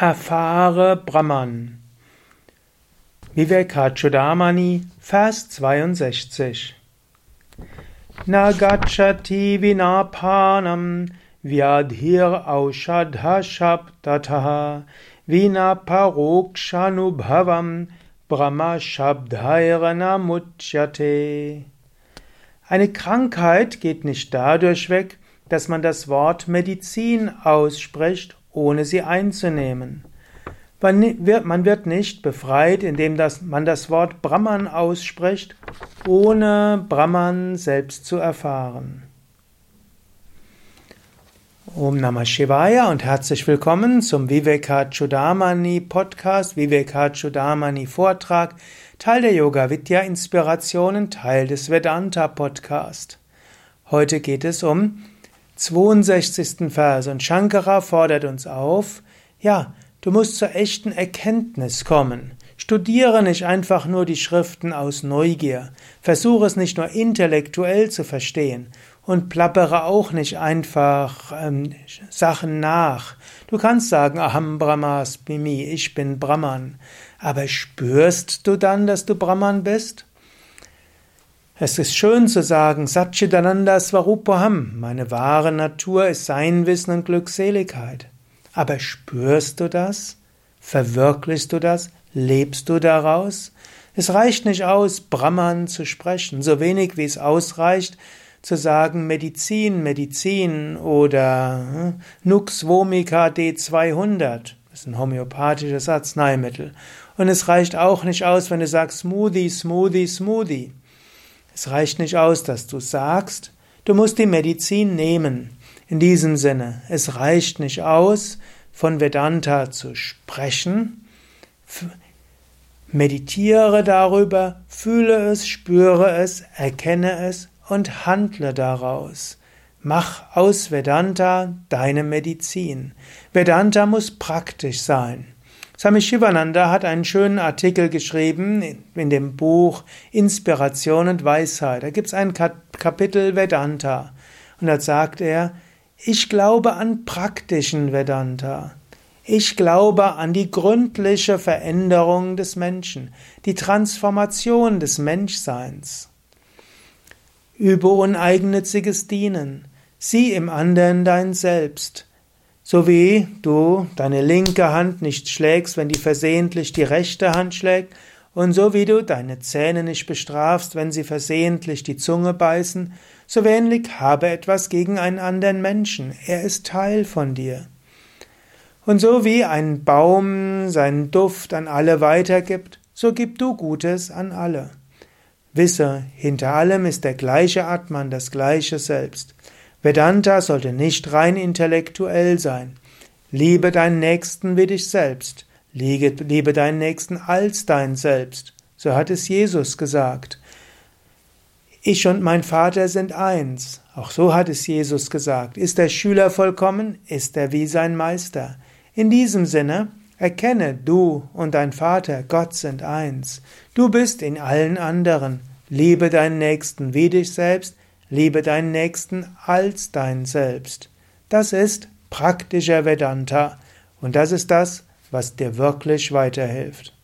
Erfahre Brahman. Vivekachudamani, Vers 62. Nagachati vinapanam vyadhir aushadha shabdataha vinaparokshanubhavam brahma shabdhairana muchyate. Eine Krankheit geht nicht dadurch weg, dass man das Wort Medizin ausspricht ohne sie einzunehmen. Man wird nicht befreit, indem man das Wort Brahman ausspricht, ohne Brahman selbst zu erfahren. Om Namah Shivaya und herzlich willkommen zum Vivekachudamani Podcast, Vivekachudamani Vortrag, Teil der Yoga Vidya Inspirationen, Teil des Vedanta Podcast. Heute geht es um 62. Vers. Und Shankara fordert uns auf, ja, du musst zur echten Erkenntnis kommen. Studiere nicht einfach nur die Schriften aus Neugier. Versuche es nicht nur intellektuell zu verstehen und plappere auch nicht einfach ähm, Sachen nach. Du kannst sagen, Aham Brahmasmi, ich bin Brahman. Aber spürst du dann, dass du Brahman bist? Es ist schön zu sagen, Satchitananda Svarupaham, meine wahre Natur ist Sein Wissen und Glückseligkeit. Aber spürst du das? Verwirklichst du das? Lebst du daraus? Es reicht nicht aus, Brahman zu sprechen, so wenig wie es ausreicht, zu sagen Medizin, Medizin oder hm, Nux vomica D200. Das ist ein homöopathisches Arzneimittel. Und es reicht auch nicht aus, wenn du sagst Smoothie, Smoothie, Smoothie. Es reicht nicht aus, dass du sagst, du musst die Medizin nehmen. In diesem Sinne, es reicht nicht aus, von Vedanta zu sprechen. Meditiere darüber, fühle es, spüre es, erkenne es und handle daraus. Mach aus Vedanta deine Medizin. Vedanta muss praktisch sein. Swami Shivananda hat einen schönen Artikel geschrieben in dem Buch Inspiration und Weisheit. Da gibt es ein Kapitel Vedanta. Und da sagt er, ich glaube an praktischen Vedanta. Ich glaube an die gründliche Veränderung des Menschen, die Transformation des Menschseins. Übe uneigennütziges Dienen. Sieh im anderen dein Selbst. So wie du deine linke Hand nicht schlägst, wenn die versehentlich die rechte Hand schlägt, und so wie du deine Zähne nicht bestrafst, wenn sie versehentlich die Zunge beißen, so wenig habe etwas gegen einen anderen Menschen, er ist Teil von dir. Und so wie ein Baum seinen Duft an alle weitergibt, so gib du Gutes an alle. Wisse, hinter allem ist der gleiche Atman, das gleiche Selbst. Vedanta sollte nicht rein intellektuell sein. Liebe deinen Nächsten wie dich selbst. Liebe deinen Nächsten als dein Selbst. So hat es Jesus gesagt. Ich und mein Vater sind eins. Auch so hat es Jesus gesagt. Ist der Schüler vollkommen, ist er wie sein Meister. In diesem Sinne, erkenne, du und dein Vater, Gott sind eins. Du bist in allen anderen. Liebe deinen Nächsten wie dich selbst, Liebe deinen Nächsten als dein Selbst. Das ist praktischer Vedanta und das ist das, was dir wirklich weiterhilft.